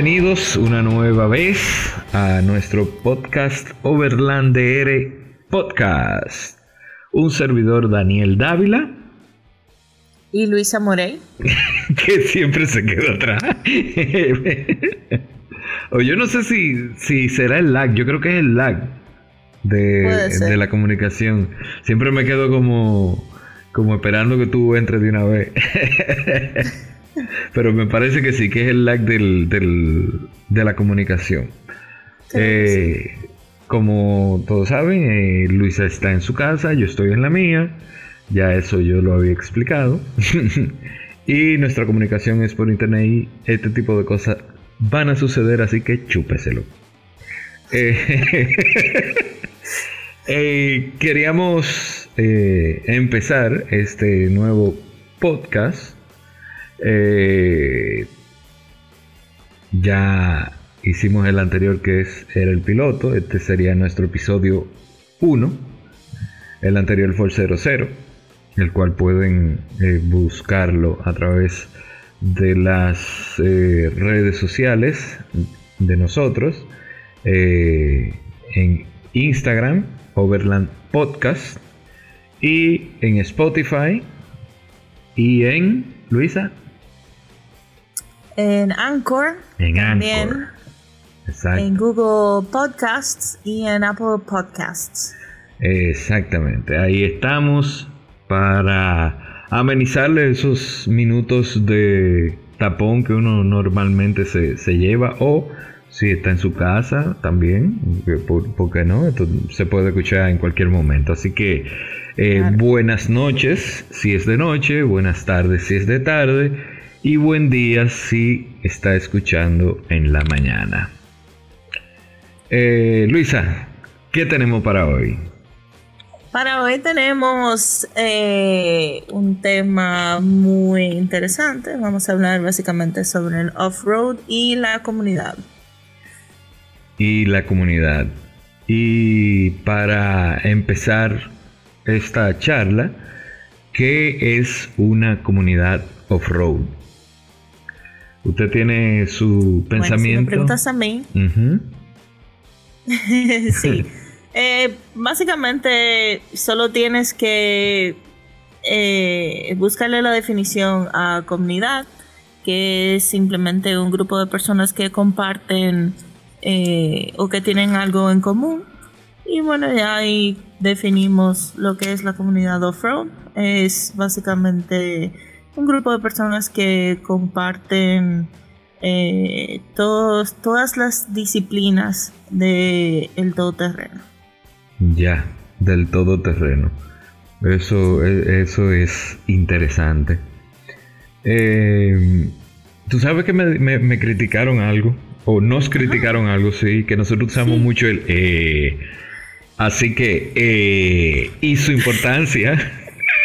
Bienvenidos una nueva vez a nuestro podcast Overland DR Podcast. Un servidor Daniel Dávila. Y Luisa Morey. que siempre se quedó atrás. o yo no sé si, si será el lag, yo creo que es el lag de, de la comunicación. Siempre me quedo como, como esperando que tú entres de una vez. Pero me parece que sí, que es el lag del, de la comunicación. Eh, como todos saben, eh, Luisa está en su casa, yo estoy en la mía. Ya eso yo lo había explicado. y nuestra comunicación es por internet y este tipo de cosas van a suceder, así que chúpeselo. Eh, queríamos empezar este nuevo podcast eh, ya hicimos el anterior que es, era el piloto. Este sería nuestro episodio 1. El anterior fue el 00, el cual pueden eh, buscarlo a través de las eh, redes sociales de nosotros. en Instagram, Overland Podcast. Y en Spotify. Y en Luisa en Anchor. En también, En Google Podcasts y en Apple Podcasts. Exactamente. Ahí estamos para amenizarle esos minutos de tapón que uno normalmente se, lleva o si está en su casa también, ¿por, qué no? Esto se puede escuchar en cualquier momento. Así que eh, buenas noches si es de noche, buenas tardes si es de tarde y buen día si está escuchando en la mañana. Eh, Luisa, ¿qué tenemos para hoy? Para hoy tenemos eh, un tema muy interesante. Vamos a hablar básicamente sobre el off-road y la comunidad. Y la comunidad. Y para empezar esta charla, ¿qué es una comunidad off-road? Usted tiene su pensamiento. me preguntas a mí. sí. Eh, básicamente, solo tienes que eh, buscarle la definición a comunidad, que es simplemente un grupo de personas que comparten eh, o que tienen algo en común. Y bueno, ya ahí definimos lo que es la comunidad off-road. Es básicamente un grupo de personas que comparten eh, todos, todas las disciplinas del el todoterreno. Ya, del todoterreno. Eso, e, eso es interesante. Eh, Tú sabes que me, criticaron algo, o nos criticaron algo, sí, que nosotros usamos mucho el... Eh, así que, y su importancia.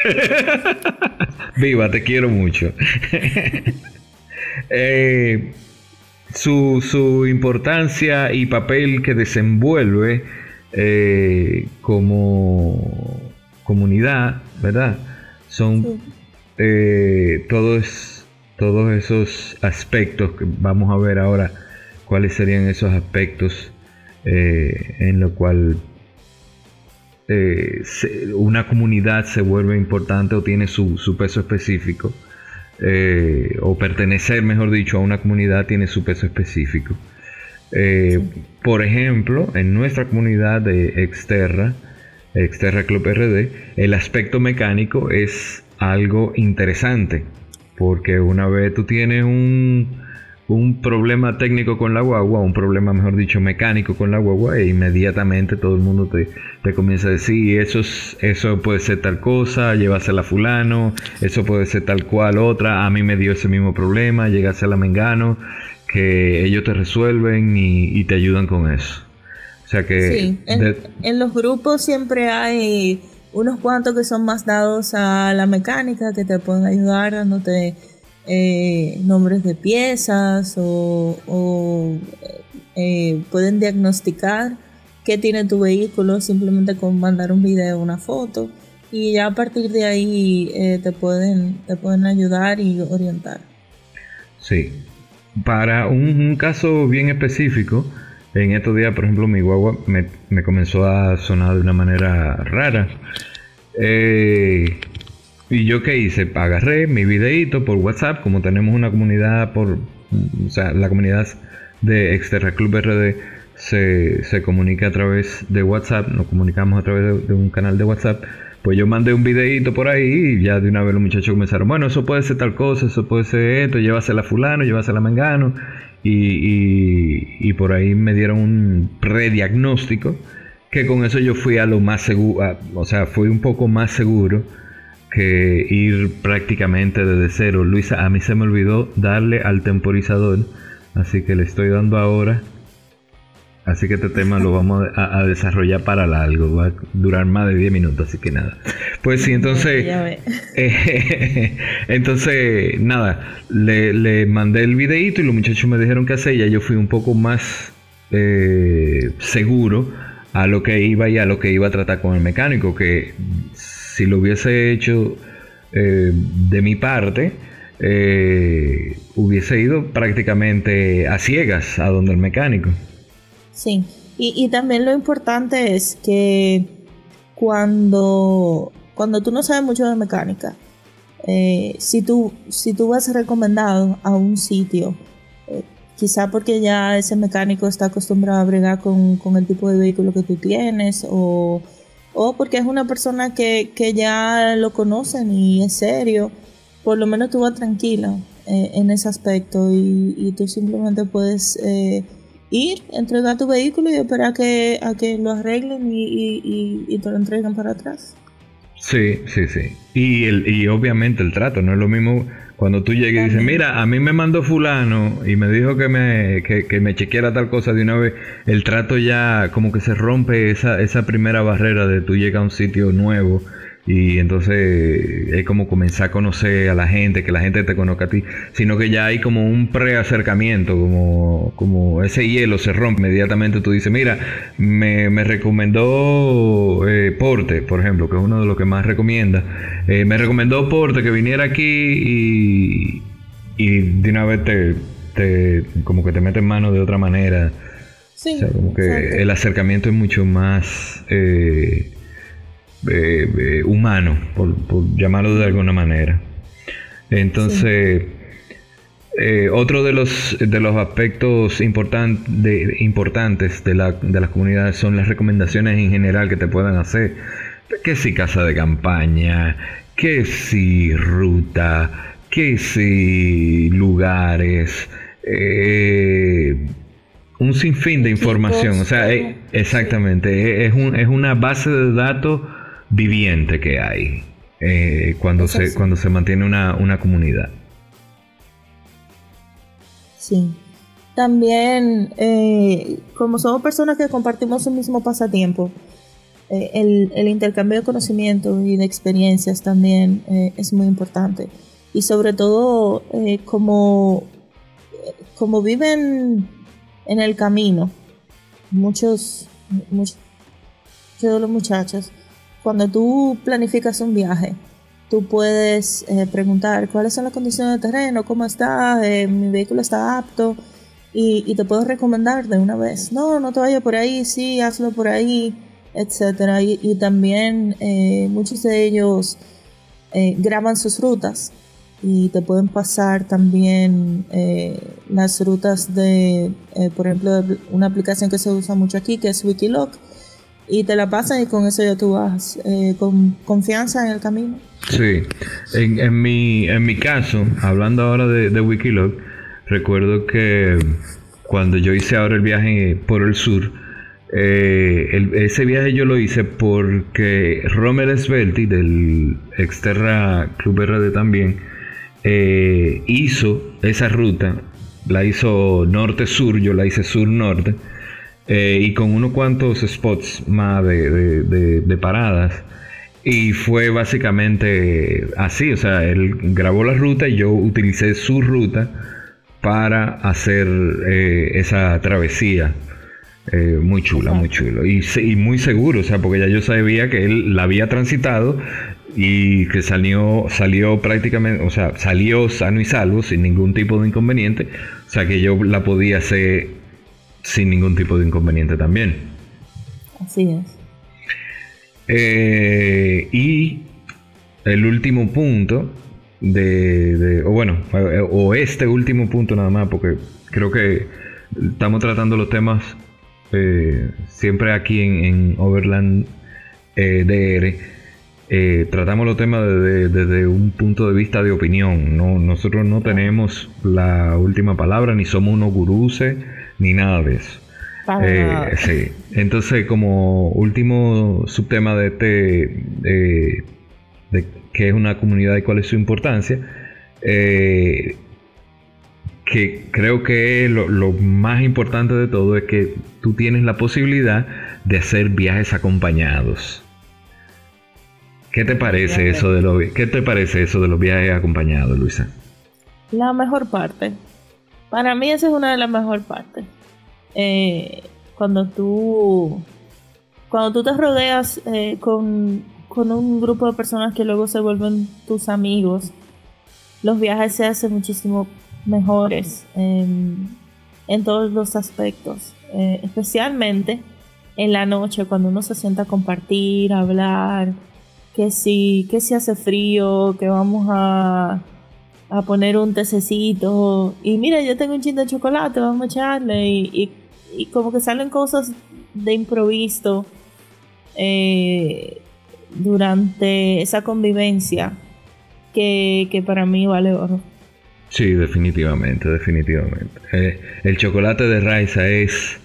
Viva, te quiero mucho. Eh, su, importancia y papel que desenvuelve eh, como comunidad, ¿verdad? Son eh, todos, todos esos aspectos que vamos a ver ahora cuáles serían esos aspectos en lo cual eh, una comunidad se vuelve importante o tiene su, peso específico, eh, o pertenecer, mejor dicho, a una comunidad tiene su peso específico. Eh, por ejemplo, en nuestra comunidad de Exterra, Exterra Club RD, el aspecto mecánico es algo interesante, porque una vez tú tienes un, un problema técnico con la guagua, un problema, mejor dicho, mecánico con la guagua, e inmediatamente todo el mundo te, te comienza a decir, eso, es, eso puede ser tal cosa, llévasela a fulano, eso puede ser tal cual otra, a mí me dio ese mismo problema, llegase a la mengano, que ellos te resuelven y, te ayudan con eso. O sea que... Sí, en, en los grupos siempre hay unos cuantos que son más dados a la mecánica, que te pueden ayudar dándote eh, nombres de piezas o, eh, pueden diagnosticar qué tiene tu vehículo simplemente con mandar un video una foto y ya a partir de ahí eh, te, pueden, te pueden ayudar y orientar. Sí, para un, caso bien específico, en estos días, por ejemplo, mi guagua me, comenzó a sonar de una manera rara. Y yo qué hice, agarré mi videito por WhatsApp, como tenemos una comunidad por, o sea, la comunidad de Exterra Club RD se, se comunica a través de WhatsApp, nos comunicamos a través de, un canal de WhatsApp. Pues yo mandé un videito por ahí y ya de una vez los muchachos comenzaron, bueno, eso puede ser tal cosa, eso puede ser esto, llévasela a fulano, llévasela a mangano. Y, y, por ahí me dieron un prediagnóstico que con eso yo fui a lo más seguro, o sea, fui un poco más seguro que ir prácticamente desde cero. Luisa, a mí se me olvidó darle al temporizador, así que le estoy dando ahora Así que este tema lo vamos a, desarrollar para largo, va a durar más de 10 minutos, así que nada. Pues sí, entonces, eh, entonces nada, le, mandé el videito y los muchachos me dijeron que hacer, ya yo fui un poco más eh, seguro a lo que iba y a lo que iba a tratar con el mecánico, que si lo hubiese hecho eh, de mi parte, hubiese ido prácticamente a ciegas a donde el mecánico. Sí, y, también lo importante es que cuando, cuando tú no sabes mucho de mecánica, eh, si, tú, si tú vas recomendado a un sitio, eh, quizá porque ya ese mecánico está acostumbrado a bregar con, el tipo de vehículo que tú tienes o, porque es una persona que, ya lo conocen y es serio, por lo menos tú vas tranquilo eh, en ese aspecto y, tú simplemente puedes ir, entregar tu vehículo y esperar que, a que lo arreglen y, te lo entreguen para atrás. Sí, sí, sí. Y, el, y obviamente el trato, no es lo mismo cuando tú llegas y dices, mira, a mí me mandó fulano y me dijo que me, que, que me chequeara tal cosa de una vez, el trato ya como que se rompe esa, esa primera barrera de tú llegar a un sitio nuevo y entonces es como comenzar a conocer a la gente, que la gente te conozca a ti, sino que ya hay como un preacercamiento, como, como ese hielo se rompe inmediatamente, tú dices, mira, me, recomendó eh, Porte, por ejemplo, que es uno de los que más recomienda, eh, me recomendó Porte que viniera aquí y, y de una vez te, como que te mete en mano de otra manera. Sí, o sea, como que el acercamiento es mucho más... Eh, eh, eh, humano, por, llamarlo de alguna manera. Entonces, eh, otro de los, de los aspectos de, importantes de, la, de las comunidades son las recomendaciones en general que te puedan hacer. Que si casa de campaña, que si ruta, que si lugares, un sinfín de información. O sea, exactamente, es, un, es una base de datos viviente que hay eh, cuando, se, cuando se mantiene una, comunidad. Sí. También, eh, como somos personas que compartimos un mismo pasatiempo, eh, el, intercambio de conocimientos y de experiencias también es muy importante. Y sobre todo, como, como viven en el camino, muchos, muchos de los muchachos cuando tú planificas un viaje, tú puedes eh, preguntar cuáles son las condiciones de terreno, cómo está, eh, mi vehículo está apto y, te puedo recomendar de una vez. No, no te vayas por ahí, sí, hazlo por ahí, etcétera. Y, también eh, muchos de ellos graban sus rutas y te pueden pasar también las rutas de, por ejemplo, una aplicación que se usa mucho aquí que es Wikiloc y te la pasan y con eso ya tú vas eh, con confianza en el camino. Sí, en, mi, en mi caso, hablando ahora de, de Wikiloc, recuerdo que cuando yo hice ahora el viaje por el sur, eh, ese viaje yo lo hice porque Romer Svelti del Exterra Club RD también eh, hizo esa ruta, la hizo norte-sur, yo la hice sur-norte eh, y con unos cuantos spots más de, paradas. Y fue básicamente así, o sea, él grabó la ruta y yo utilicé su ruta para hacer eh, esa travesía. Eh, muy chula, muy chulo. Y, y, muy seguro, o sea, porque ya yo sabía que él la había transitado y que salió, salió prácticamente, o sea, salió sano y salvo, sin ningún tipo de inconveniente. O sea que yo la podía hacer sin ningún tipo de inconveniente también. Así es. Eh, y el último punto de, o bueno, o este último punto nada más, porque creo que estamos tratando los temas eh, siempre aquí en, Overland eh, DR. Eh, tratamos los temas desde, un punto de vista de opinión. ¿no? Nosotros no tenemos la última palabra, ni somos unos guruses, ni nada de eso. sí. Entonces, como último subtema de este, de qué es una comunidad y cuál es su importancia, que creo que lo, más importante de todo es que tú tienes la posibilidad de hacer viajes acompañados. ¿Qué te parece eso de los qué te parece eso de los viajes acompañados, Luisa? La mejor parte. Para mí esa es una de las mejores partes. Eh, cuando tú cuando tú te rodeas eh, con, con un grupo de personas que luego se vuelven tus amigos, los viajes se hacen muchísimo mejores en, todos los aspectos, eh, especialmente en la noche cuando uno se sienta a compartir, a hablar, que si, que si hace frío, que vamos a, a poner un tececito y mira, yo tengo un chin de chocolate, vamos a echarle y, y, como que salen cosas de improviso eh, durante esa convivencia que, que para mí vale oro. Sí, definitivamente, definitivamente. Eh, el chocolate de Raiza es...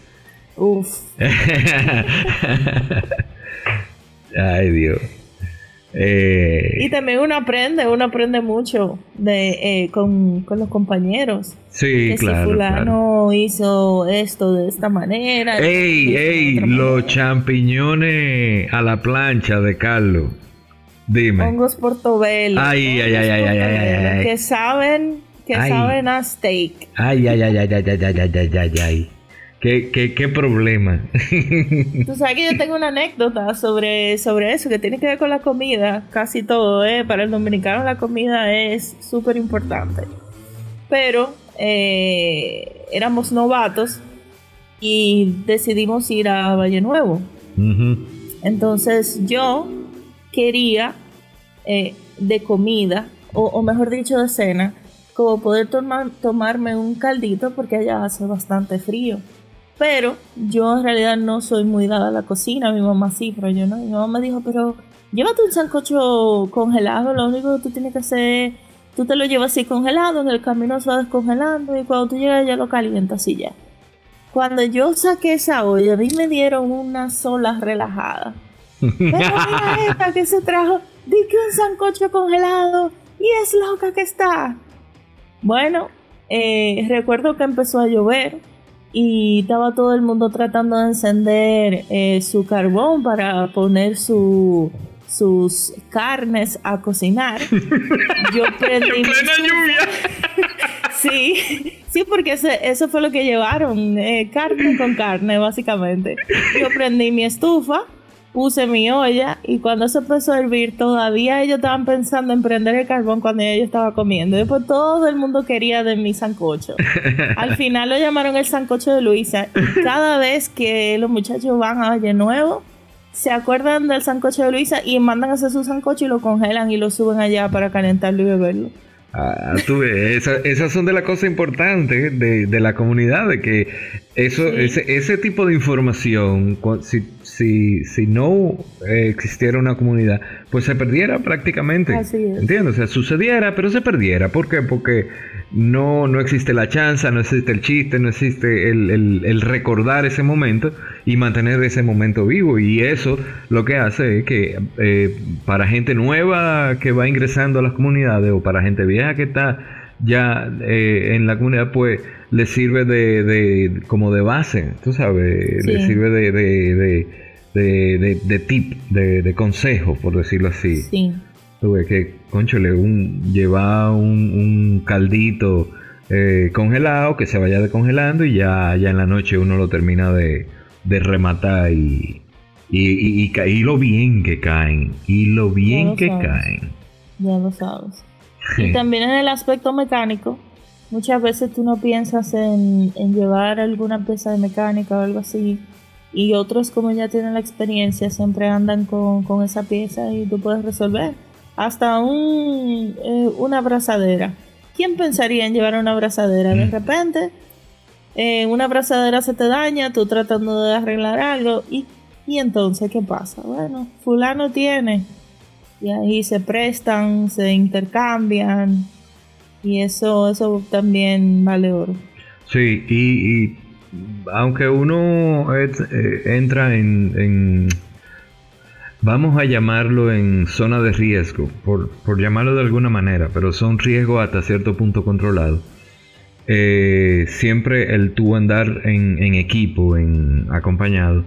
Uf. Ay, Dios. Eh, y también uno aprende, uno aprende mucho de, eh, con, los compañeros. Sí, claro. Si fulano hizo esto de esta manera. ¡Ey, ey! Los champiñones a la plancha de Carlos. Dime. Hongos portobelo. Ay, ay, ay, ay, ay, ay, Que saben que saben a steak. Ay, ay, ay, ay, ay, ay, ay, ay, ay, ay. ¿Qué, qué, qué problema? Tú sabes que yo tengo una anécdota sobre, sobre eso, que tiene que ver con la comida, casi todo, ¿eh? Para el dominicano la comida es súper importante. Pero eh, éramos novatos y decidimos ir a Valle Nuevo. Entonces yo quería eh, de comida, o, o mejor dicho de cena, como poder tomar, tomarme un caldito porque allá hace bastante frío. Pero yo en realidad no soy muy dada a la cocina, mi mamá sí, pero yo no. Mi mamá me dijo, pero llévate un sancocho congelado, lo único que tú tienes que hacer, tú te lo llevas así congelado, en el camino se va descongelando y cuando tú llegas ya lo calientas y ya. Cuando yo saqué esa olla, a mí me dieron una sola relajada. Pero mira esta que se trajo, di que un sancocho congelado y es loca que está. Bueno, eh, recuerdo que empezó a llover y estaba todo el mundo tratando de encender eh, su carbón para poner su, sus carnes a cocinar. Yo prendí. lluvia! sí, sí, porque eso fue lo que llevaron: eh, carne con carne, básicamente. Yo prendí mi estufa puse mi olla y cuando se empezó a hervir todavía ellos estaban pensando en prender el carbón cuando yo estaba comiendo. Después todo el mundo quería de mi sancocho. Al final lo llamaron el sancocho de Luisa. Y cada vez que los muchachos van a Valle Nuevo, se acuerdan del sancocho de Luisa y mandan a hacer su sancocho y lo congelan y lo suben allá para calentarlo y beberlo. Ah, tú ves, esas son de las cosas importantes de, de, la comunidad, de que eso, ese, ese tipo de información, si, si, si no eh, existiera una comunidad, pues se perdiera prácticamente. ¿Entiendes? O sea, sucediera, pero se perdiera. ¿Por qué? Porque no, no existe la chance, no existe el chiste, no existe el, recordar ese momento y mantener ese momento vivo. Y eso lo que hace es que eh, para gente nueva que va ingresando a las comunidades o para gente vieja que está ya eh, en la comunidad, pues le sirve de, de como de base, tú sabes, le sirve de, de, de, de tip, de, consejo, por decirlo así. Sí. Tuve que, conchole, un, llevar un, caldito eh, congelado que se vaya descongelando y ya, ya en la noche uno lo termina de, rematar y, y, y, lo bien que caen. Y lo bien que caen. Ya lo sabes. y también en el aspecto mecánico, muchas veces tú no piensas en, llevar alguna pieza de mecánica o algo así. Y otros, como ya tienen la experiencia, siempre andan con, esa pieza y tú puedes resolver. Hasta un, eh, una abrazadera. ¿Quién pensaría en llevar una abrazadera? De mm. repente, eh, una abrazadera se te daña, tú tratando de arreglar algo. ¿Y, y entonces qué pasa? Bueno, fulano tiene. Y ahí se prestan, se intercambian y eso, eso también vale oro. Sí, y, aunque uno eh, entra en, vamos a llamarlo en zona de riesgo, por, llamarlo de alguna manera, pero son riesgos hasta cierto punto controlados. Eh, siempre el tú andar en, equipo, en acompañado,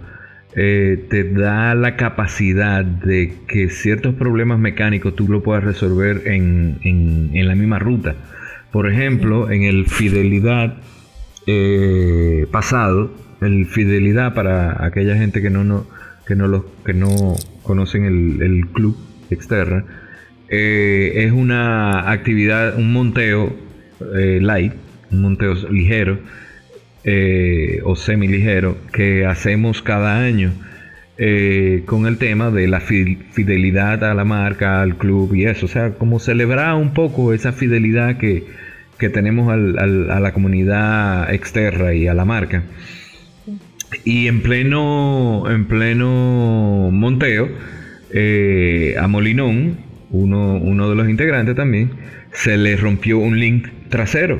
eh, te da la capacidad de que ciertos problemas mecánicos tú lo puedas resolver en, en, la misma ruta. Por ejemplo, en el fidelidad eh, pasado, el fidelidad para aquella gente que no, no, que no, los, que no conocen el, club externa, eh, es una actividad, un monteo light, un monteo ligero, eh, o semi ligero que hacemos cada año eh, con el tema de la fidelidad a la marca, al club y eso. O sea, como celebrar un poco esa fidelidad que, tenemos a la comunidad externa y a la marca. Y en pleno, en pleno monteo, eh, a Molinón, uno, uno de los integrantes también, se le rompió un link trasero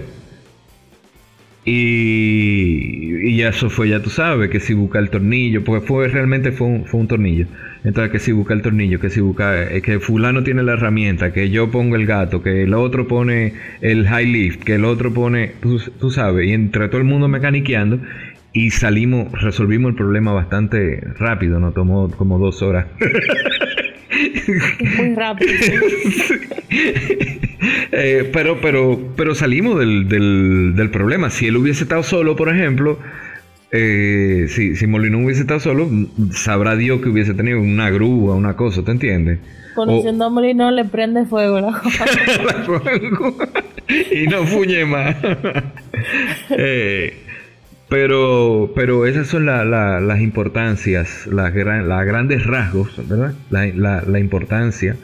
y, y, eso fue, ya tú sabes, que si busca el tornillo, porque fue realmente fue un, fue un tornillo. Entonces, que si busca el tornillo, que si busca, eh, que fulano tiene la herramienta, que yo pongo el gato, que el otro pone el high lift, que el otro pone, tú sabes, y entre todo el mundo mecaniqueando, y salimos, resolvimos el problema bastante rápido, nos tomó como dos horas. Muy rápido. Eh, pero, pero, pero salimos del, del, problema. Si él hubiese estado solo, por ejemplo, eh, si, si Molino hubiese estado solo, sabrá Dios que hubiese tenido una grúa, una cosa, ¿te entiendes? Conociendo a Molino le prende fuego la y no fuñe más. eh, pero, pero esas son las importancias, las, grandes rasgos, ¿verdad? La, importancia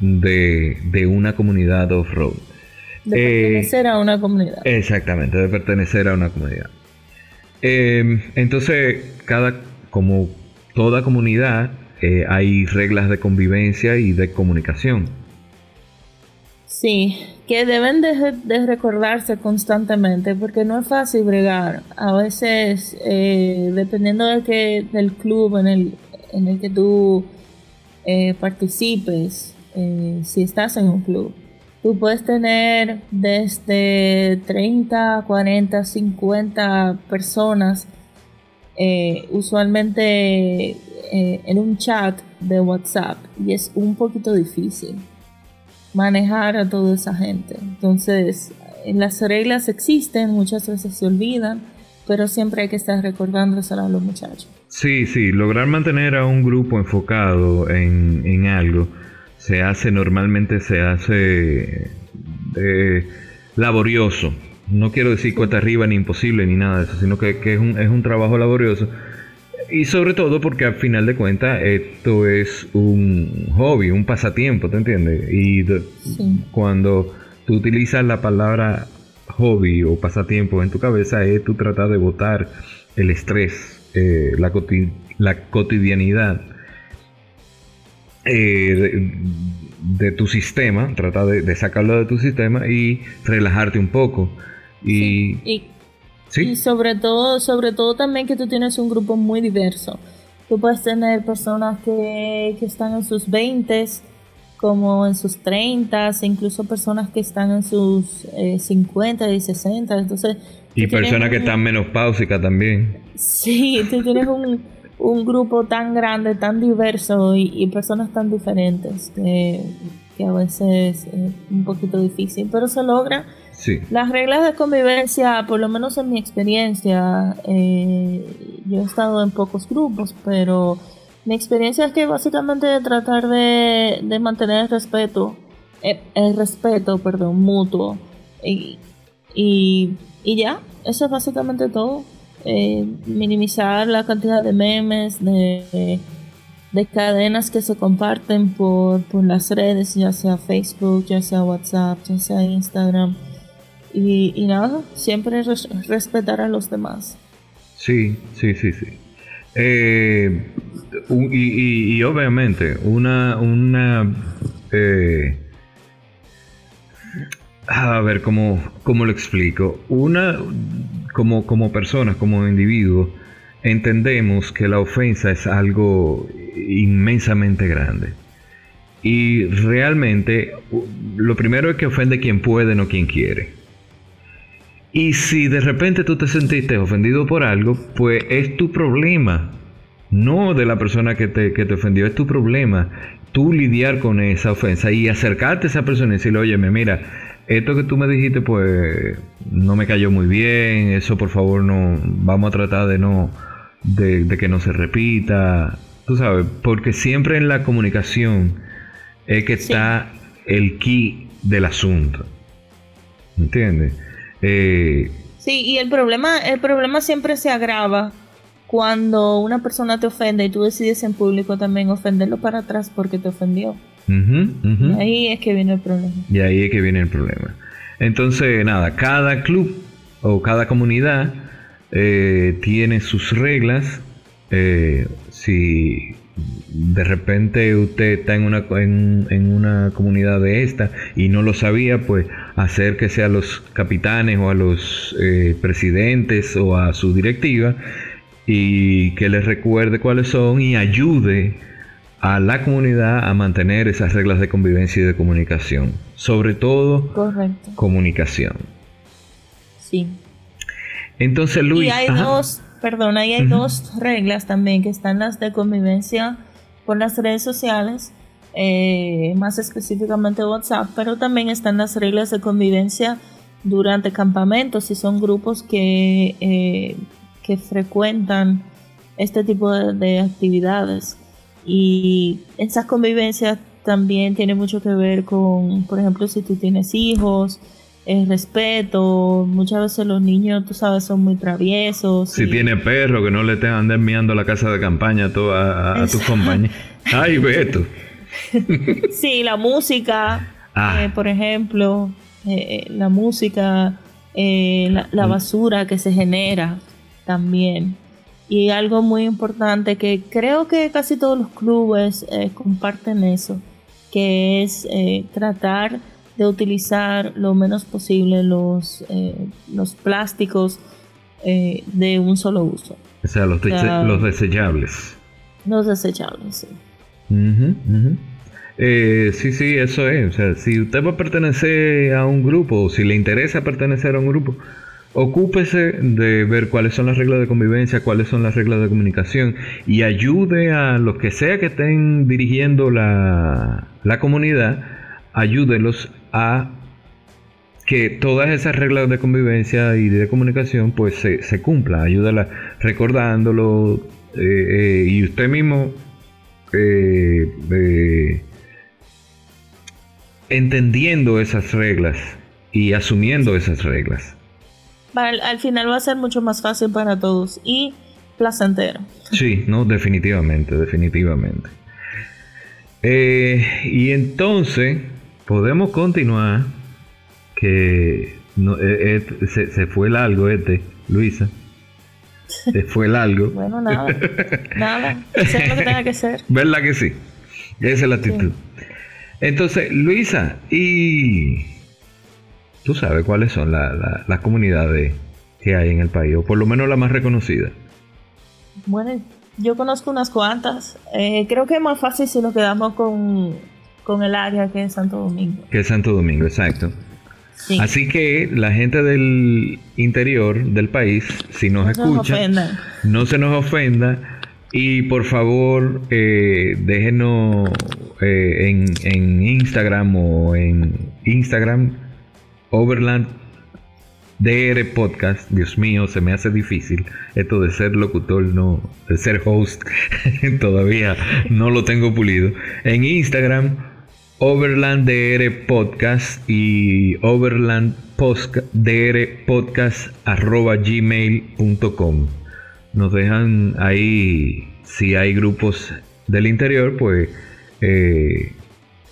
de, una comunidad off-road. De pertenecer a una comunidad. Exactamente, de pertenecer a una comunidad. Em, entonces, cada, como toda comunidad, eh, hay reglas de convivencia y de comunicación. Sí, que deben de, recordarse constantemente porque no es fácil bregar. A veces, eh, dependiendo de que, del club en el, en el que tú eh, participes, eh, si estás en un club, tú puedes tener desde 30, 40, 50 personas, usualmente en un chat de WhatsApp, y es un poquito difícil manejar a toda esa gente. Entonces, las reglas existen, muchas veces se olvidan, pero siempre hay que estar recordándoselo a los muchachos. Sí, sí, lograr mantener a un grupo enfocado en, algo se hace normalmente, se hace eh, laborioso. No quiero decir cuesta arriba ni imposible ni nada de eso, sino que, que es, un, es un trabajo laborioso y sobre todo porque al final de cuentas esto es un hobby, un pasatiempo, ¿te entiendes? Y cuando tú utilizas la palabra hobby o pasatiempo en tu cabeza es tú tratar de botar el estrés, eh, la, cotidianidad eh, de, tu sistema, tratar de, sacarlo de tu sistema y relajarte un poco. y y sobre todo, sobre todo también que tú tienes un grupo muy diverso. Tú puedes tener personas que, están en sus 20 como en sus 30 e incluso personas que están en sus 50 eh, y 60. Entonces, y personas que están menos pausicas también. Sí, tú tienes un, un grupo tan grande, tan diverso y, personas tan diferentes que, que a veces es un poquito difícil, pero se logra las reglas de convivencia, por lo menos en mi experiencia, eh, yo he estado en pocos grupos, pero mi experiencia es que básicamente tratar de, mantener el respeto, eh, el respeto, perdón, mutuo. Y, Y, y ya, eso es básicamente todo. Eh, minimizar la cantidad de memes, de, de cadenas que se comparten por, por, las redes, ya sea Facebook, ya sea WhatsApp, ya sea Instagram. Y, y nada, siempre respetar a los demás. Sí, sí, sí, sí. Eh, y, y, obviamente, una, una eh, a ver, ¿cómo, cómo lo explico? Una, como, como personas, como individuos, entendemos que la ofensa es algo inmensamente grande. Y realmente, lo primero es que ofende quien puede, no quien quiere. Y si de repente tú te sentiste ofendido por algo, pues es tu problema. No de la persona que te, que te ofendió, es tu problema. Tú lidiar con esa ofensa y acercarte a esa persona y decirle, oye, mira, esto que tú me dijiste, pues no me cayó muy bien. Eso, por favor, no. Vamos a tratar de no. de, que no se repita. Tú sabes, porque siempre en la comunicación es que está el key del asunto. ¿Entiendes? Eh, sí, y el problema, el problema siempre se agrava cuando una persona te ofende y tú decides en público también ofenderlo para atrás porque te ofendió. Y ahí es que viene el problema. Y ahí es que viene el problema. Entonces, nada, cada club o cada comunidad eh, tiene sus reglas. Eh, si de repente usted está en una, en, una comunidad de esta y no lo sabía, pues acérquese a los capitanes o a los eh, presidentes o a su directiva y que les recuerde cuáles son y ayude a la comunidad a mantener esas reglas de convivencia y de comunicación. Sobre todo, comunicación. Sí. Entonces, Luis. Y hay dos, perdón, ahí hay dos reglas también, que están las de convivencia por las redes sociales, eh, más específicamente WhatsApp, pero también están las reglas de convivencia durante campamentos, si son grupos que, eh, que frecuentan este tipo de actividades. Y esa convivencia también tiene mucho que ver con, por ejemplo, si tú tienes hijos, el respeto. Muchas veces los niños, tú sabes, son muy traviesos. Si tiene perro, que no le estén andando enviando la casa de campaña a, a, tus compañeros. ¡Ay, Beto! sí, la música, ah. eh, por ejemplo, eh, la música, eh, la, la, mm. basura que se genera también. Y algo muy importante que creo que casi todos los clubes eh, comparten eso, que es eh, tratar de utilizar lo menos posible los, eh, los plásticos de un solo uso. O sea, los, los desechables. Los desechables, sí. Sí, sí, eso es. O sea, si usted va a pertenecer a un grupo, o si le interesa pertenecer a un grupo, ocúpese de ver cuáles son las reglas de convivencia, cuáles son las reglas de comunicación y ayude a los que sea que estén dirigiendo la, comunidad, ayúdelos a que todas esas reglas de convivencia y de comunicación pues se, se cumplan, ayúdala recordándolo eh, eh, y usted mismo eh, entendiendo esas reglas y asumiendo esas reglas al, final va a ser mucho más fácil para todos y placentero. Sí, no, definitivamente, definitivamente. Eh, y entonces podemos continuar que no, eh, eh, se, se, fue largo este, Luisa. Se fue largo. bueno, nada. nada. Eso es lo que tenga que ser. ¿Verdad que sí? Esa es la actitud. Entonces, Luisa, y tú sabes cuáles son las comunidades que hay en el país, o por lo menos la más reconocida. Bueno, yo conozco unas cuantas. Eh, creo que es más fácil si nos quedamos con, con el área que es Santo Domingo. Que es Santo Domingo, exacto. Así que la gente del interior del país, si nos escucha, no se nos ofenda y por favor eh, déjenos eh, en, Instagram o en Instagram Overland DR Podcast, Dios mío, se me hace difícil esto de ser locutor, no, de ser host, todavía no lo tengo pulido. En Instagram, Overland DR Podcast y Overland DR Podcast arroba gmail.com. Nos dejan ahí, si hay grupos del interior, pues eh,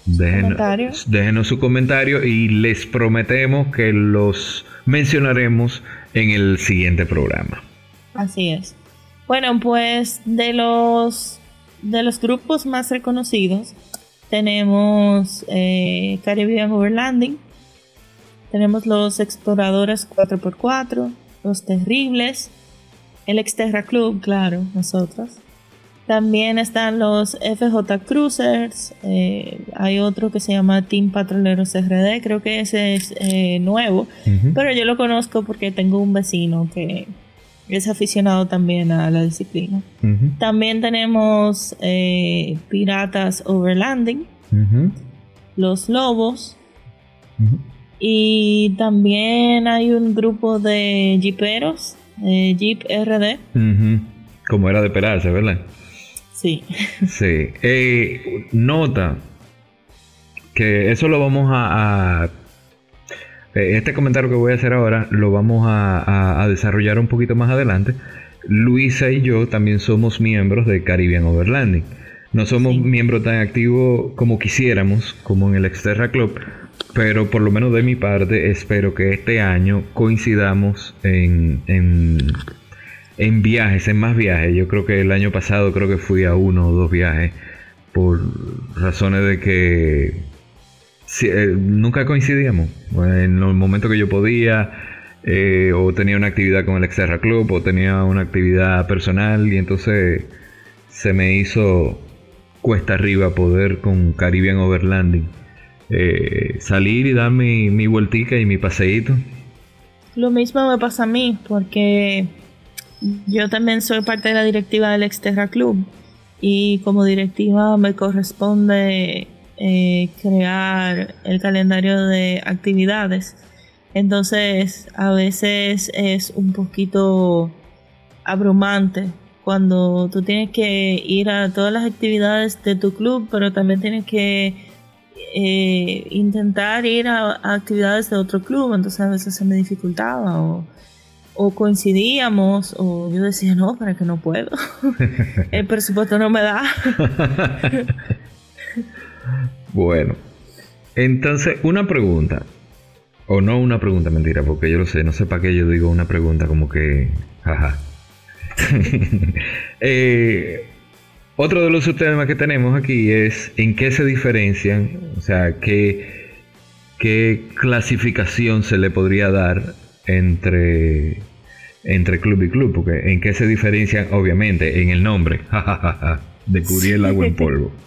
déjenos, déjenos su comentario y les prometemos que los mencionaremos en el siguiente programa. Así es. Bueno, pues de los de los grupos más reconocidos tenemos eh, Caribbean Overlanding, tenemos los Exploradores 4x4, los Terribles, el Exterra Club, claro, nosotros. También están los FJ Cruisers, eh, hay otro que se llama Team Patroleros RD, creo que ese es eh, nuevo, pero yo lo conozco porque tengo un vecino que es aficionado también a la disciplina. También tenemos eh, Piratas Overlanding, Los Lobos, y también hay un grupo de jeeperos, eh, Jeep RD. Como era de esperarse, ¿verdad? Sí. Sí. Eh, nota que eso lo vamos a eh, este comentario que voy a hacer ahora lo vamos a, desarrollar un poquito más adelante. Luisa y yo también somos miembros de Caribbean Overlanding. No somos miembros tan activos como quisiéramos, como en el Exterra Club, pero por lo menos de mi parte espero que este año coincidamos en, en, en viajes, en más viajes. Yo creo que el año pasado creo que fui a uno o dos viajes por razones de que eh, nunca coincidíamos. En los momentos que yo podía, eh, o tenía una actividad con el Exterra Club, o tenía una actividad personal, y entonces se me hizo cuesta arriba poder con Caribbean Overlanding eh, salir y dar mi, mi vueltica y mi paseíto. Lo mismo me pasa a mí, porque yo también soy parte de la directiva del Exterra Club y como directiva me corresponde eh, crear el calendario de actividades. Entonces a veces es un poquito abrumante cuando tú tienes que ir a todas las actividades de tu club, pero también tienes que eh, intentar ir a, actividades de otro club, entonces a veces se me dificultaba o, o coincidíamos o yo decía no, para que no puedo, el presupuesto no me da. Bueno, entonces una pregunta. O no una pregunta, mentira, porque yo lo sé, no sé para qué yo digo una pregunta como que... Jaja. Eh, otro de los temas que tenemos aquí es en qué se diferencian, o sea, qué, qué clasificación se le podría dar entre, entre club y club, porque en qué se diferencian, obviamente, en el nombre, de cubrir el agua en polvo.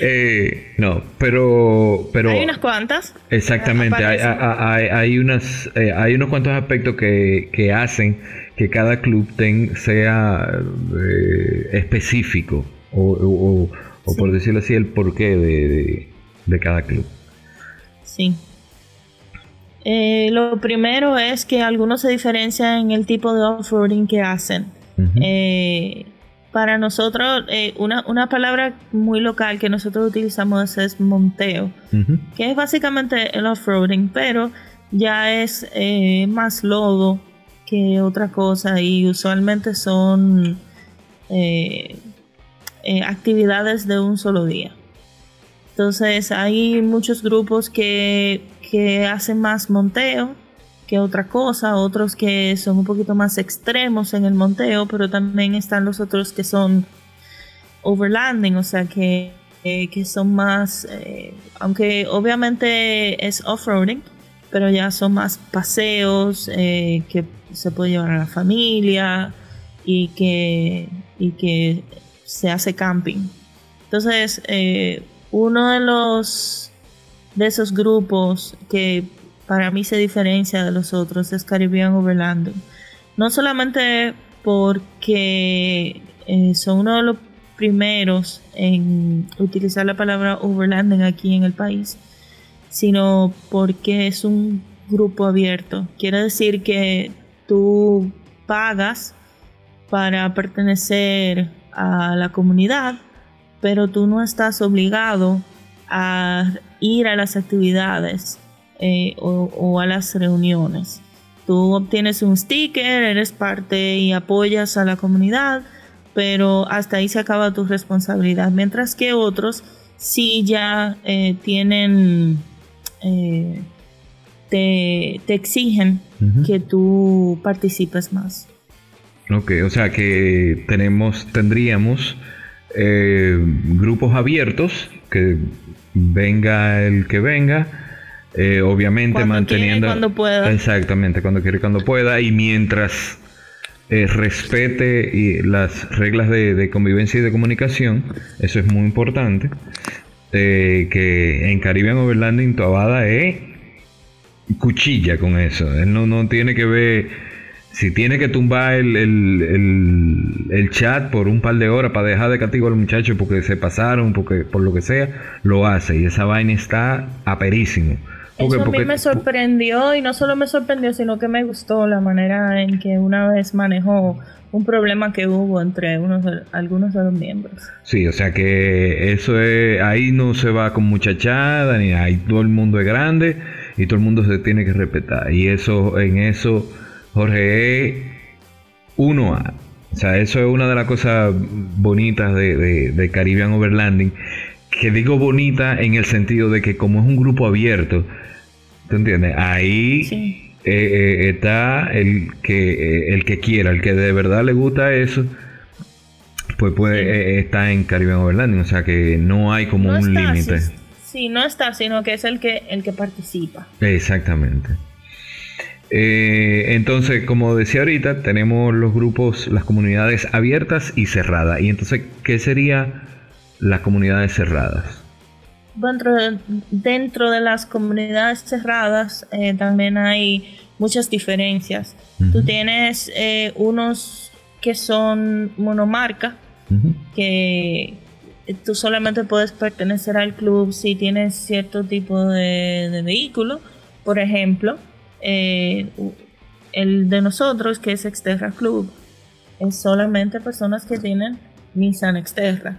Eh, no, pero, pero... Hay unas cuantas. Exactamente, hay, unas, eh, hay unos cuantos aspectos que, hacen que cada club ten, sea eh, específico o, por decirlo así, el porqué de, cada club. Sí. lo primero es que algunos se diferencian en el tipo de off-roading que hacen para nosotros, eh, una, palabra muy local que nosotros utilizamos es monteo, que es básicamente el off-roading, pero ya es eh, más lodo que otra cosa y usualmente son eh, actividades de un solo día. Entonces hay muchos grupos que, que hacen más monteo que otra cosa, otros que son un poquito más extremos en el monteo, pero también están los otros que son overlanding, o sea que, eh, que son más, eh, aunque obviamente es off-roading, pero ya son más paseos eh, que se puede llevar a la familia y que, y que se hace camping. Entonces, uno de los de esos grupos que para mí se diferencia de los otros es Caribbean Overlanding. No solamente porque eh, son uno de los primeros en utilizar la palabra overlanding aquí en el país, sino porque es un grupo abierto. Quiere decir que tú pagas para pertenecer a la comunidad, pero tú no estás obligado a ir a las actividades eh, o, a las reuniones. Tú obtienes un sticker, eres parte y apoyas a la comunidad, pero hasta ahí se acaba tu responsabilidad. Mientras que otros sí ya eh, tienen, eh, te, exigen que tú participes más. Ok, o sea que tenemos, tendríamos grupos abiertos, que venga el que venga, eh, obviamente manteniendo... cuando pueda. Exactamente, cuando quiere cuando pueda. Y mientras eh, respete las reglas de, convivencia y de comunicación, eso es muy importante. Eh, que en Caribbean Overlanding Toabada es cuchilla con eso. Él no, no tiene que ver... Si tiene que tumbar el, el, chat por un par de horas para dejar de castigo a los muchachos porque se pasaron, porque por lo que sea, lo hace. Y esa vaina está aperísimo. Eso a mí me sorprendió y no solo me sorprendió, sino que me gustó la manera en que una vez manejó un problema que hubo entre unos algunos de los miembros. Sí, o sea que eso es, ahí no se va con muchachada, ni ahí todo el mundo es grande y todo el mundo se tiene que respetar. Y eso, en eso, Jorge es uno a. O sea, eso es una de las cosas bonitas de, de, de Caribbean Overlanding. Que digo bonita en el sentido de que como es un grupo abierto, ¿Te entiendes? Ahí eh, eh, está el que, eh, el que quiera, el que de verdad le gusta eso, pues puede estar en Caribbean Overlanding. O sea que no hay como un límite. Sí, no está, sino que es el que, el que participa. Exactamente. entonces, como decía ahorita, tenemos los grupos, las comunidades abiertas y cerradas. Y entonces, ¿qué serían las comunidades cerradas? dentro de, dentro de las comunidades cerradas eh, también hay muchas diferencias. Tú tienes eh, unos que son monomarca, que tú solamente puedes pertenecer al club si tienes cierto tipo de, vehículo. Por ejemplo, eh, el de nosotros, que es Exterra Club, es solamente personas que tienen Nissan Exterra.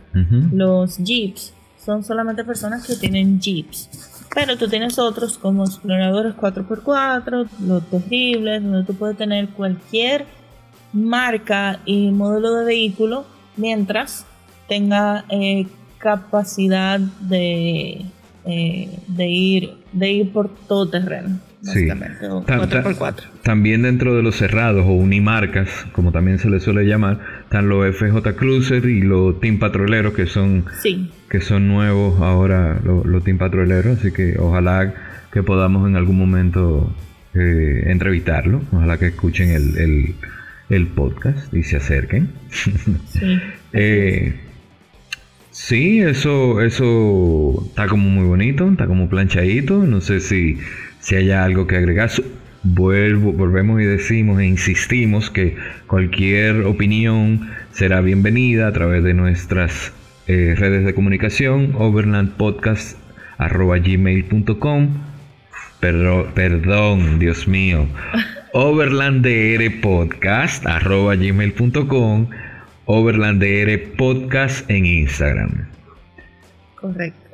Los Jeeps son solamente personas que tienen jeeps. Pero tú tienes otros como exploradores 4x4, los terribles, donde tú puedes tener cualquier marca y modelo de vehículo mientras tenga eh, capacidad de, eh, de, ir, de ir por todo terreno. Sí. También dentro de los cerrados o unimarcas, como también se les suele llamar, están los FJ Cruiser y los Team Patroleros que son, que son nuevos ahora, los, Team Patroleros, así que ojalá que podamos en algún momento eh, entrevistarlo, ojalá que escuchen el, podcast y se acerquen. Sí. eh, sí, eso, eso está como muy bonito, está como planchadito, no sé si si hay algo que agregar, vuelvo, volvemos y decimos e insistimos que cualquier opinión será bienvenida a través de nuestras eh, redes de comunicación, overlandpodcast.gmail.com Perdón, perdón, Dios mío. overlandrpodcast.gmail.com Overlandrpodcast en Instagram. Correcto.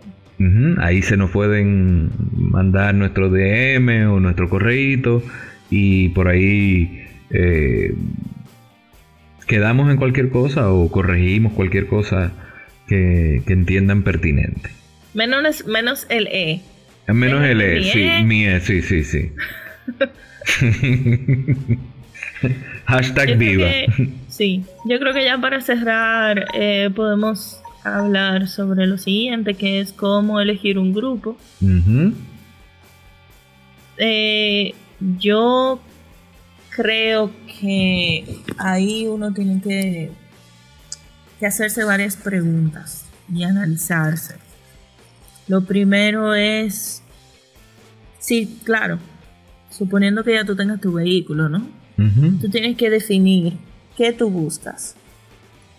Ahí se nos pueden mandar nuestro DM o nuestro correíto y por ahí eh, quedamos en cualquier cosa o corregimos cualquier cosa que, entiendan pertinente. Menos, menos el E. Menos, el E, sí, e. mi E, sí, sí, sí. Hashtag viva. sí, yo creo que ya para cerrar eh, podemos hablar sobre lo siguiente, que es cómo elegir un grupo. Eh, yo creo que ahí uno tiene que, que hacerse varias preguntas y analizarse. Lo primero es, sí, claro, suponiendo que ya tú tengas tu vehículo, ¿no? Tú tienes que definir qué tú buscas.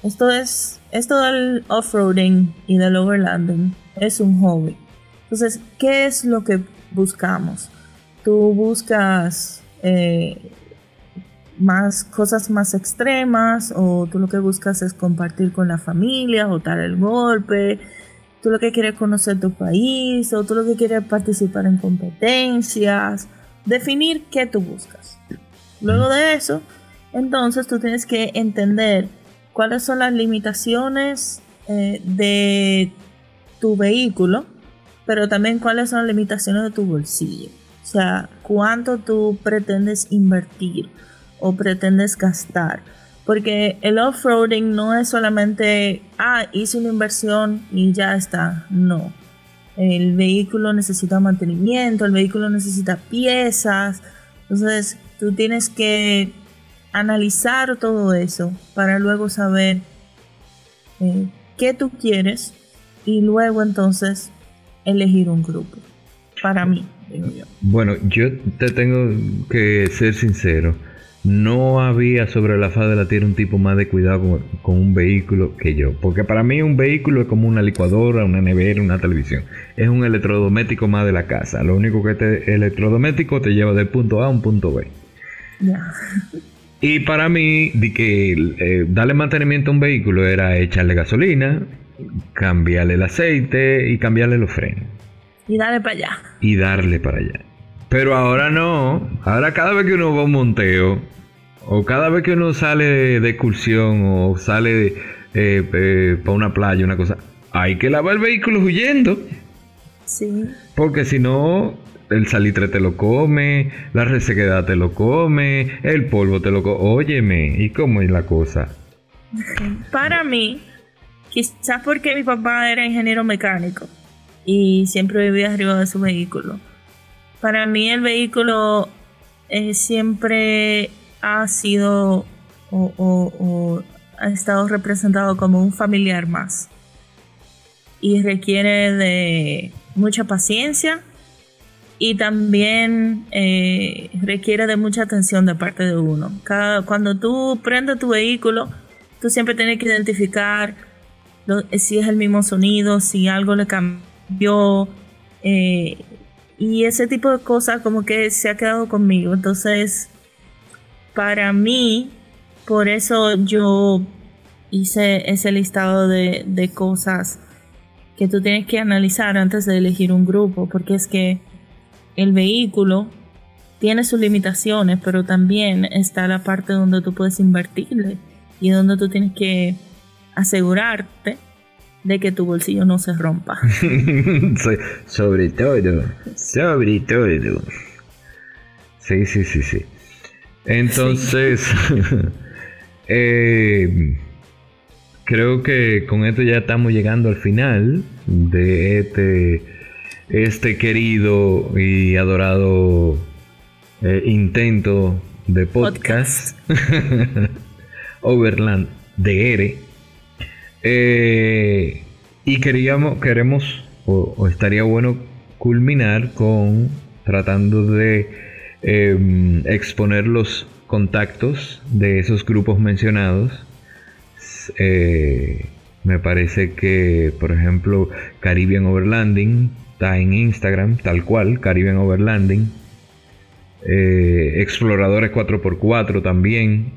Esto es, esto del off-roading y del overlanding es un hobby. Entonces, ¿qué es lo que buscamos? Tú buscas eh, más cosas más extremas o tú lo que buscas es compartir con la familia o dar el golpe, tú lo que quieres conocer tu país o tú lo que quieres participar en competencias, definir qué tú buscas. Luego de eso, entonces tú tienes que entender cuáles son las limitaciones eh, de tu vehículo, pero también cuáles son las limitaciones de tu bolsillo. O sea, cuánto tú pretendes invertir o pretendes gastar. Porque el off-roading no es solamente, ah, hice una inversión y ya está. No. El vehículo necesita mantenimiento, el vehículo necesita piezas. Entonces, tú tienes que analizar todo eso para luego saber eh, qué tú quieres y luego entonces elegir un grupo. Para mí. Bueno, yo te tengo que ser sincero no había sobre la faz de la tierra un tipo más de cuidado con, un vehículo que yo. Porque para mí un vehículo es como una licuadora, una nevera, una televisión. Es un electrodoméstico más de la casa. Lo único que este electrodoméstico te lleva del punto A a un punto B. Y para mí, de que eh, darle mantenimiento a un vehículo era echarle gasolina, cambiarle el aceite y cambiarle los frenos. Y darle para allá. Y darle para allá. Pero ahora no. Ahora cada vez que uno va a un monteo, o cada vez que uno sale de, excursión, o sale eh, eh, para una playa, una cosa, hay que lavar el vehículo huyendo. Sí. Porque si no, el salitre te lo come, la resequedad te lo come, el polvo te lo come. Óyeme, ¿y cómo es la cosa? Para mí, quizás porque mi papá era ingeniero mecánico y siempre vivía arriba de su vehículo para mí el vehículo eh, siempre ha sido o, ha estado representado como un familiar más. Y requiere de mucha paciencia y también eh, requiere de mucha atención de parte de uno. cuando tú prendes tu vehículo, tú siempre tienes que identificar si es el mismo sonido, si algo le cambió, eh, y ese tipo de cosas como que se ha quedado conmigo. Entonces, para mí, por eso yo hice ese listado de, cosas que tú tienes que analizar antes de elegir un grupo, porque es que el vehículo tiene sus limitaciones, pero también está la parte donde tú puedes invertirle y donde tú tienes que asegurarte de que tu bolsillo no se rompa. sobre todo, sobre todo. Sí, sí, sí, sí. Entonces, eh, creo que con esto ya estamos llegando al final de este, este querido y adorado eh, intento de podcast, podcast. Overland DR. Eh, y queríamos, queremos, o, estaría bueno culminar con tratando de em, exponer los contactos de esos grupos mencionados. Eh, me parece que, por ejemplo, Caribbean Overlanding está en Instagram, tal cual, Caribbean Overlanding. Eh, Exploradores 4x4 también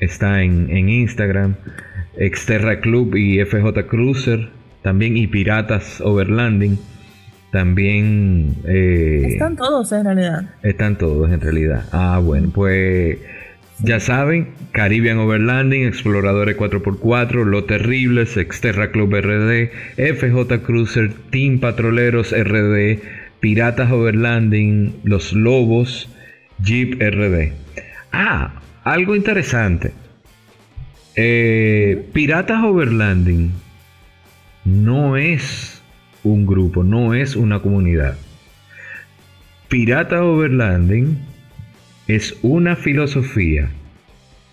está en, en Instagram. Exterra Club y FJ Cruiser, también y Piratas Overlanding, también... Eh, están todos en realidad. Están todos en realidad. Ah, bueno, pues ya saben, Caribbean Overlanding, Exploradores 4x4, Los Terribles, Exterra Club RD, FJ Cruiser, Team Patroleros RD, Piratas Overlanding, Los Lobos, Jeep RD. Ah, algo interesante. Eh, Piratas Overlanding no es un grupo, no es una comunidad. Piratas Overlanding es una filosofía.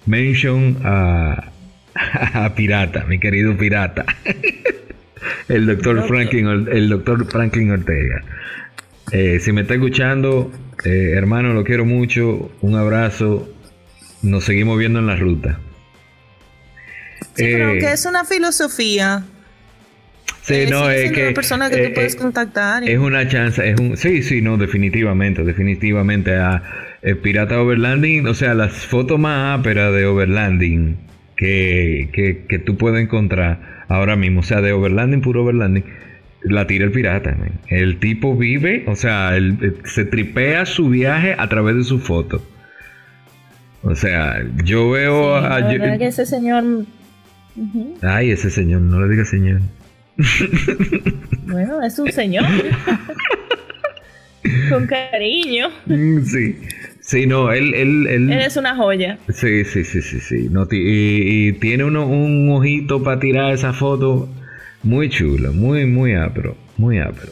Mention a, a Pirata, mi querido Pirata. el doctor Franklin, el doctor Franklin Ortega. Eh, si me está escuchando, eh, hermano, lo quiero mucho. Un abrazo. Nos seguimos viendo en la ruta. Sí, pero eh, que es una filosofía. Sí, eh, no, es que. una persona que tú puedes contactar. Es una chance, es un. Sí, sí, no, definitivamente, definitivamente. A, Pirata Overlanding, o sea, las fotos más áperas de Overlanding que, que, que tú puedes encontrar ahora mismo, o sea, de Overlanding, puro Overlanding la tira el pirata. El tipo vive, o sea, él, eh, se tripea su viaje a través de su foto. O sea, yo veo a. que ese señor. Ay, ese señor, no le diga señor. bueno, es un señor. Con cariño. Sí. Sí, no, él, él, él... él es una joya. Sí, sí, sí, sí, sí. No, y, y, tiene uno, un ojito para tirar esa foto muy chulo, muy, muy apro, muy apro.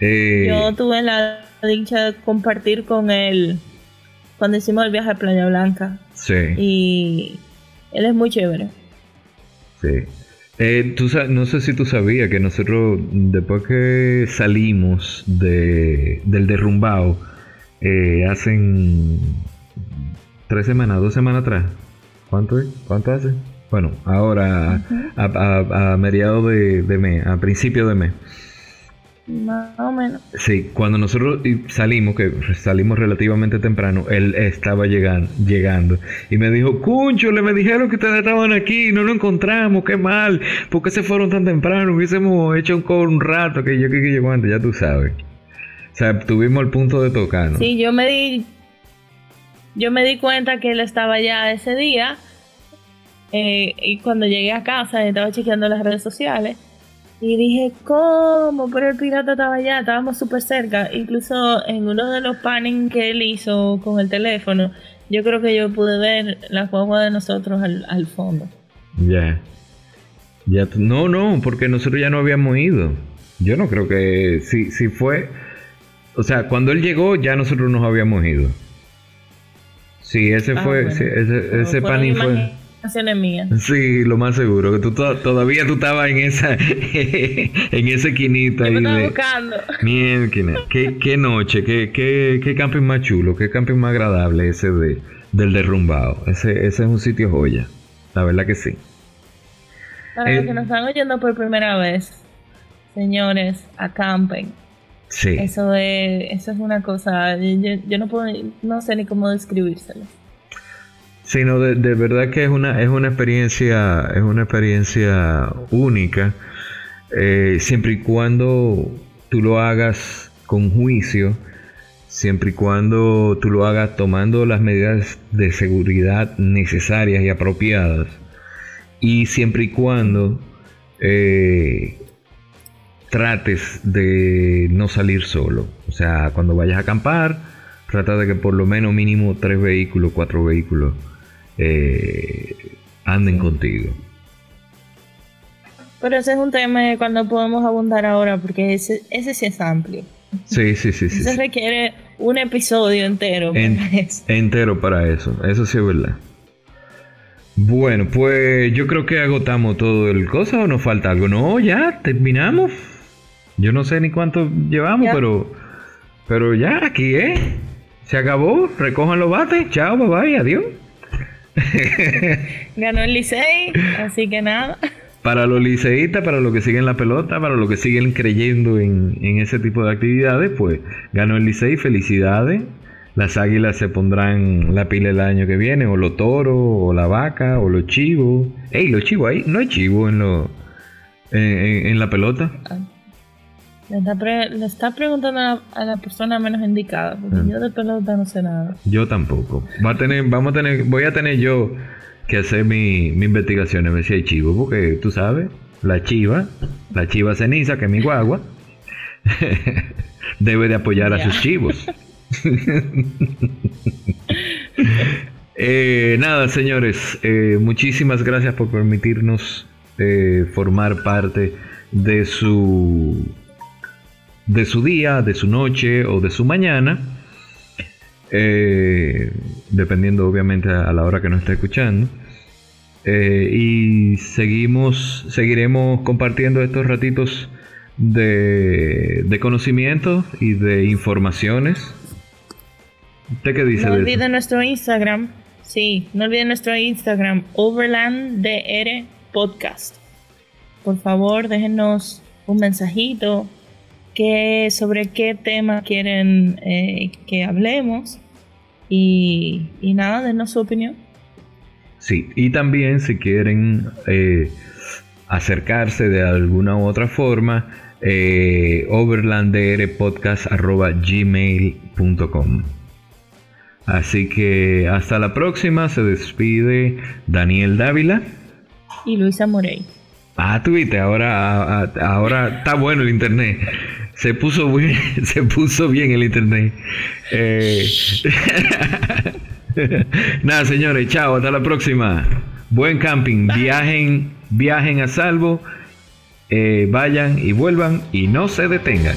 Eh, Yo tuve la dicha de compartir con él cuando hicimos el viaje a Playa Blanca. Sí. Y él es muy chévere. Sí. Eh, tú, no sé si tú sabías que nosotros, después que salimos de, del derrumbado, eh, hacen tres semanas, dos semanas atrás. ¿Cuánto es? ¿Cuánto hace? Bueno, ahora a, mediados de, mes, a principio de mes. Más o menos. Sí, cuando nosotros salimos, que salimos relativamente temprano, él estaba llegando, llegando y me dijo, Cuncho, le me dijeron que ustedes estaban aquí, no lo encontramos, qué mal, ¿por qué se fueron tan temprano? Hubiésemos hecho un, un rato que yo que, que llegó antes, ya tú sabes. O sea, tuvimos el punto de tocar. Sí, yo me di, yo me di cuenta que él estaba ya ese día eh, y cuando llegué a casa estaba chequeando las redes sociales y dije, ¿cómo? Pero el pirata estaba allá, estábamos súper cerca. Incluso en uno de los pannings que él hizo con el teléfono, yo creo que yo pude ver la guagua de nosotros al, fondo. Ya. Ya, no, no, porque nosotros ya no habíamos ido. Yo no creo que si, si fue... O sea, cuando él llegó ya nosotros nos habíamos ido. Sí, ese ah, fue, ese, ese panning fue... Sí, lo más seguro, que tú todavía tú estabas en esa en ese quinita ahí de, buscando. qué, qué noche, qué, qué, qué camping más chulo, qué camping más agradable ese de del derrumbado. Ese, ese es un sitio joya. La verdad que sí. Para los eh, que nos están oyendo por primera vez, señores, a camping. Sí. Eso es, eso es una cosa, yo, yo no puedo, no sé ni cómo describírselo sino de, de, verdad que es una, es una experiencia, es una experiencia única, eh, siempre y cuando tú lo hagas con juicio, siempre y cuando tú lo hagas tomando las medidas de seguridad necesarias y apropiadas, y siempre y cuando eh, trates de no salir solo. O sea, cuando vayas a acampar, trata de que por lo menos mínimo tres vehículos, cuatro vehículos eh, anden contigo. Pero ese es un tema cuando podemos abundar ahora, porque ese, ese sí es amplio. Sí, sí, sí. Se requiere un episodio entero para eso. Entero para eso, eso sí es verdad. Bueno, pues yo creo que agotamos todo el cosa o nos falta algo. No, ya terminamos. Yo no sé ni cuánto llevamos, pero pero ya aquí, ¿eh? Se acabó. Recojan los bates. Chao, bye bye, adiós. Ganó el Licey, así que nada. Para los liceístas, para los que siguen la pelota, para los que siguen creyendo en, ese tipo de actividades, pues ganó el Licey, felicidades. Las águilas se pondrán la pila el año que viene, o los toros, o la vaca, o los chivos. Ey, los chivos ahí, no hay chivo en, lo, en, la pelota. Ah. Le está, preguntando a la, persona menos indicada, porque ah. yo de pelota no sé nada. Yo tampoco. Va a tener, vamos a tener, voy a tener yo que hacer mi, mi investigación a ver si hay chivo, porque tú sabes, la chiva, la chiva ceniza, que es mi guagua, debe de apoyar a sus chivos. Eh, nada, señores, eh, muchísimas gracias por permitirnos eh, formar parte de su de su día, de su noche o de su mañana, eh, dependiendo obviamente a la hora que nos está escuchando. Eh, y seguimos, seguiremos compartiendo estos ratitos de, de conocimiento y de informaciones. ¿Usted qué dice? No olviden nuestro Instagram. Sí, no olviden nuestro Instagram, Overland DR Podcast. por favor déjenos un mensajito sobre qué tema quieren eh, que hablemos y, nada, denos su opinión. Sí, y también si quieren eh, acercarse de alguna u otra forma, eh, overlanderpodcast.gmail.com Así que hasta la próxima, se despide Daniel Dávila y Luisa Morey. Ah, tuviste, ahora, ahora está bueno el internet. Se puso bien, se puso bien el internet. Eh, nada, señores, chao, hasta la próxima. Buen camping, viajen, viajen a salvo, eh, vayan y vuelvan y no se detengan.